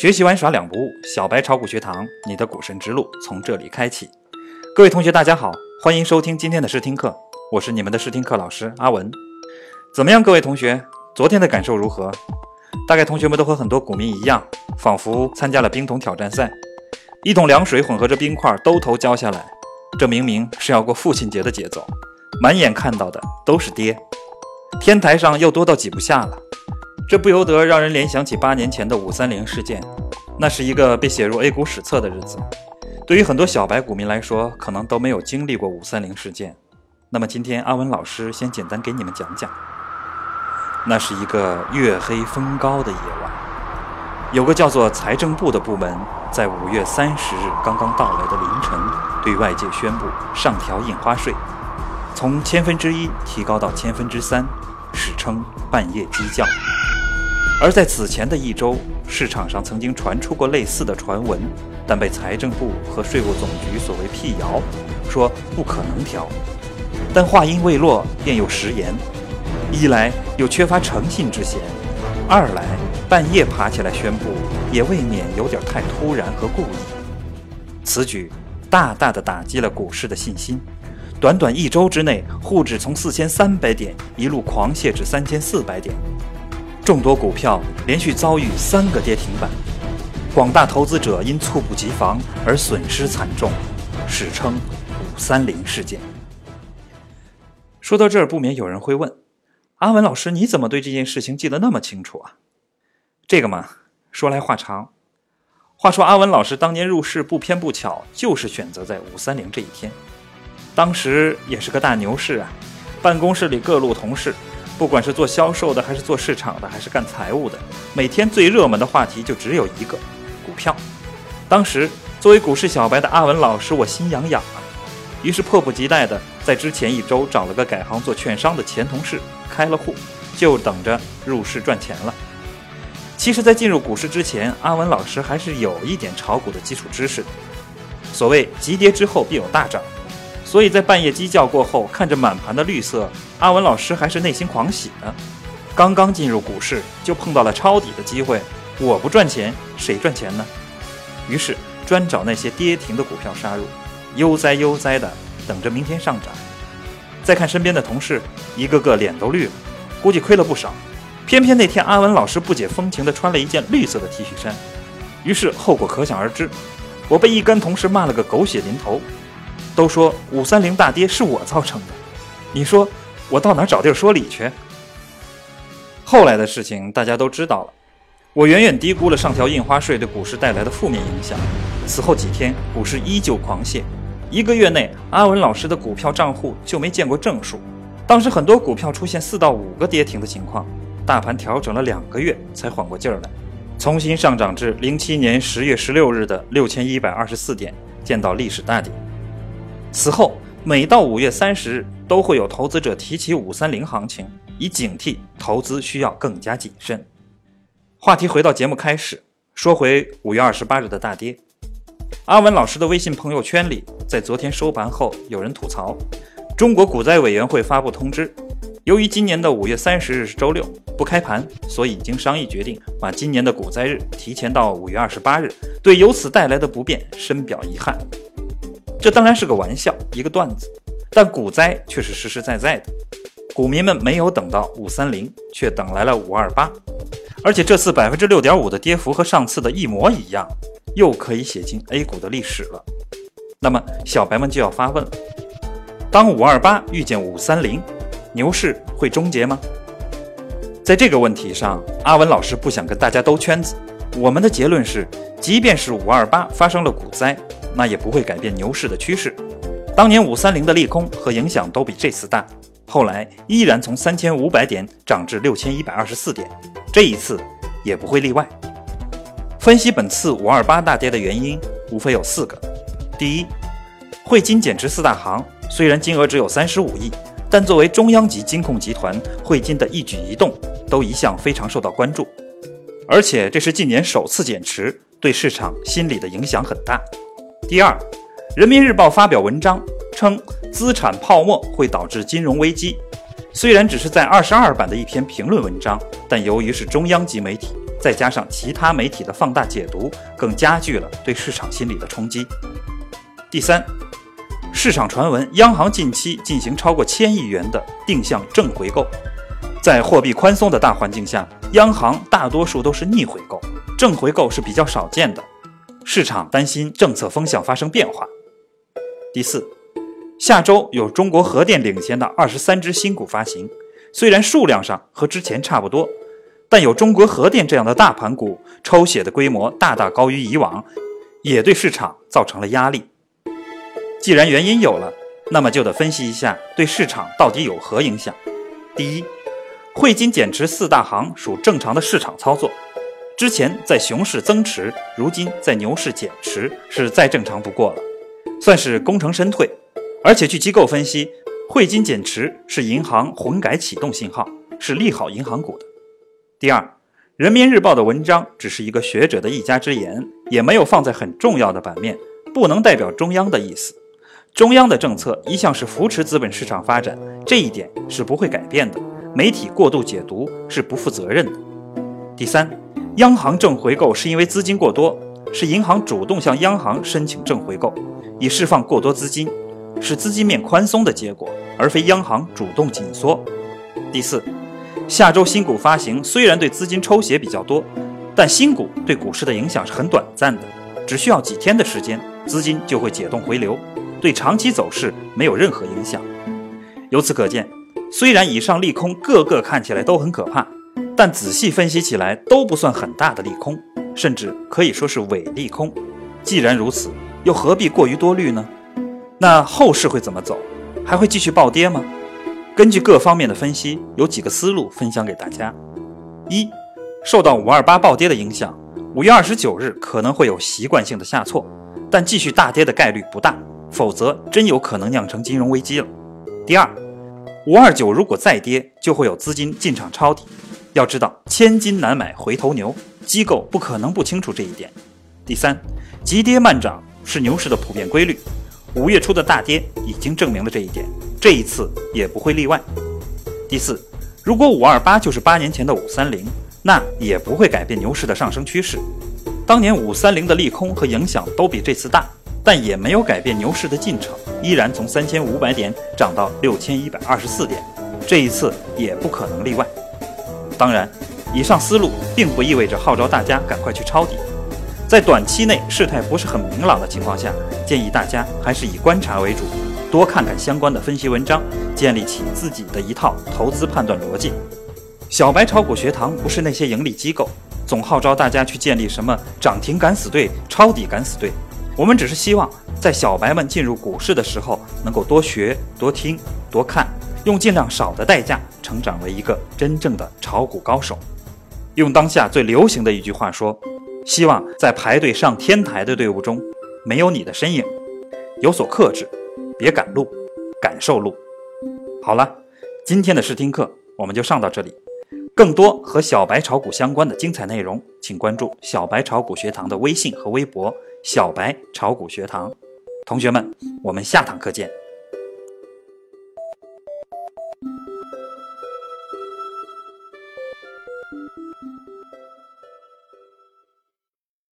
学习玩耍两不误，小白炒股学堂，你的股神之路从这里开启。各位同学，大家好，欢迎收听今天的试听课，我是你们的试听课老师阿文。怎么样，各位同学，昨天的感受如何？大概同学们都和很多股民一样，仿佛参加了冰桶挑战赛，一桶凉水混合着冰块兜头浇下来，这明明是要过父亲节的节奏，满眼看到的都是跌，天台上又多到挤不下了。这不由得让人联想起八年前的五三零事件，那是一个被写入 A 股史册的日子。对于很多小白股民来说，可能都没有经历过五三零事件。那么今天阿文老师先简单给你们讲讲。那是一个月黑风高的夜晚，有个叫做财政部的部门，在五月三十日刚刚到来的凌晨，对外界宣布上调印花税，从千分之一提高到千分之三，史称半夜鸡叫。而在此前的一周，市场上曾经传出过类似的传闻，但被财政部和税务总局所谓辟谣，说不可能调。但话音未落，便有食言：一来有缺乏诚信之嫌，二来半夜爬起来宣布，也未免有点太突然和故意。此举大大的打击了股市的信心，短短一周之内，沪指从四千三百点一路狂泻至三千四百点。众多股票连续遭遇三个跌停板，广大投资者因猝不及防而损失惨重，史称“五三零事件”。说到这儿，不免有人会问：“阿文老师，你怎么对这件事情记得那么清楚啊？”这个嘛，说来话长。话说阿文老师当年入市，不偏不巧，就是选择在五三零这一天。当时也是个大牛市啊，办公室里各路同事。不管是做销售的，还是做市场的，还是干财务的，每天最热门的话题就只有一个：股票。当时作为股市小白的阿文老师，我心痒痒啊，于是迫不及待的在之前一周找了个改行做券商的前同事开了户，就等着入市赚钱了。其实，在进入股市之前，阿文老师还是有一点炒股的基础知识的。所谓急跌之后必有大涨。所以在半夜鸡叫过后，看着满盘的绿色，阿文老师还是内心狂喜呢。刚刚进入股市，就碰到了抄底的机会，我不赚钱，谁赚钱呢？于是专找那些跌停的股票杀入，悠哉悠哉的等着明天上涨。再看身边的同事，一个个脸都绿了，估计亏了不少。偏偏那天阿文老师不解风情的穿了一件绿色的 T 恤衫，于是后果可想而知，我被一干同事骂了个狗血淋头。都说五三零大跌是我造成的，你说我到哪找地儿说理去？后来的事情大家都知道了，我远远低估了上调印花税对股市带来的负面影响。此后几天，股市依旧狂泻，一个月内，阿文老师的股票账户就没见过正数。当时很多股票出现四到五个跌停的情况，大盘调整了两个月才缓过劲儿来，重新上涨至零七年十月十六日的六千一百二十四点，见到历史大底。此后，每到五月三十日，都会有投资者提起五三零行情，以警惕投资需要更加谨慎。话题回到节目开始，说回五月二十八日的大跌。阿文老师的微信朋友圈里，在昨天收盘后，有人吐槽：中国股灾委员会发布通知，由于今年的五月三十日是周六，不开盘，所以已经商议决定把今年的股灾日提前到五月二十八日，对由此带来的不便深表遗憾。这当然是个玩笑，一个段子，但股灾却是实实在在的。股民们没有等到五三零，却等来了五二八，而且这次百分之六点五的跌幅和上次的一模一样，又可以写进 A 股的历史了。那么小白们就要发问了：当五二八遇见五三零，牛市会终结吗？在这个问题上，阿文老师不想跟大家兜圈子。我们的结论是，即便是五二八发生了股灾。那也不会改变牛市的趋势。当年五三零的利空和影响都比这次大，后来依然从三千五百点涨至六千一百二十四点，这一次也不会例外。分析本次五二八大跌的原因，无非有四个：第一，汇金减持四大行，虽然金额只有三十五亿，但作为中央级金控集团，汇金的一举一动都一向非常受到关注，而且这是近年首次减持，对市场心理的影响很大。第二，人民日报发表文章称，资产泡沫会导致金融危机。虽然只是在二十二版的一篇评论文章，但由于是中央级媒体，再加上其他媒体的放大解读，更加剧了对市场心理的冲击。第三，市场传闻央行近期进行超过千亿元的定向正回购，在货币宽松的大环境下，央行大多数都是逆回购，正回购是比较少见的。市场担心政策风向发生变化。第四，下周有中国核电领衔的二十三只新股发行，虽然数量上和之前差不多，但有中国核电这样的大盘股，抽血的规模大大高于以往，也对市场造成了压力。既然原因有了，那么就得分析一下对市场到底有何影响。第一，汇金减持四大行属正常的市场操作。之前在熊市增持，如今在牛市减持，是再正常不过了，算是功成身退。而且据机构分析，汇金减持是银行混改启动信号，是利好银行股的。第二，人民日报的文章只是一个学者的一家之言，也没有放在很重要的版面，不能代表中央的意思。中央的政策一向是扶持资本市场发展，这一点是不会改变的。媒体过度解读是不负责任的。第三。央行正回购是因为资金过多，是银行主动向央行申请正回购，以释放过多资金，是资金面宽松的结果，而非央行主动紧缩。第四，下周新股发行虽然对资金抽血比较多，但新股对股市的影响是很短暂的，只需要几天的时间，资金就会解冻回流，对长期走势没有任何影响。由此可见，虽然以上利空个个看起来都很可怕。但仔细分析起来都不算很大的利空，甚至可以说是伪利空。既然如此，又何必过于多虑呢？那后市会怎么走？还会继续暴跌吗？根据各方面的分析，有几个思路分享给大家：一，受到五二八暴跌的影响，五月二十九日可能会有习惯性的下挫，但继续大跌的概率不大，否则真有可能酿成金融危机了。第二，五二九如果再跌，就会有资金进场抄底。要知道，千金难买回头牛，机构不可能不清楚这一点。第三，急跌慢涨是牛市的普遍规律，五月初的大跌已经证明了这一点，这一次也不会例外。第四，如果五二八就是八年前的五三零，那也不会改变牛市的上升趋势。当年五三零的利空和影响都比这次大，但也没有改变牛市的进程，依然从三千五百点涨到六千一百二十四点，这一次也不可能例外。当然，以上思路并不意味着号召大家赶快去抄底。在短期内事态不是很明朗的情况下，建议大家还是以观察为主，多看看相关的分析文章，建立起自己的一套投资判断逻辑。小白炒股学堂不是那些盈利机构，总号召大家去建立什么涨停敢死队、抄底敢死队。我们只是希望在小白们进入股市的时候，能够多学、多听、多看。用尽量少的代价成长为一个真正的炒股高手。用当下最流行的一句话说：“希望在排队上天台的队伍中，没有你的身影。有所克制，别赶路，感受路。”好了，今天的试听课我们就上到这里。更多和小白炒股相关的精彩内容，请关注小白炒股学堂的微信和微博“小白炒股学堂”。同学们，我们下堂课见。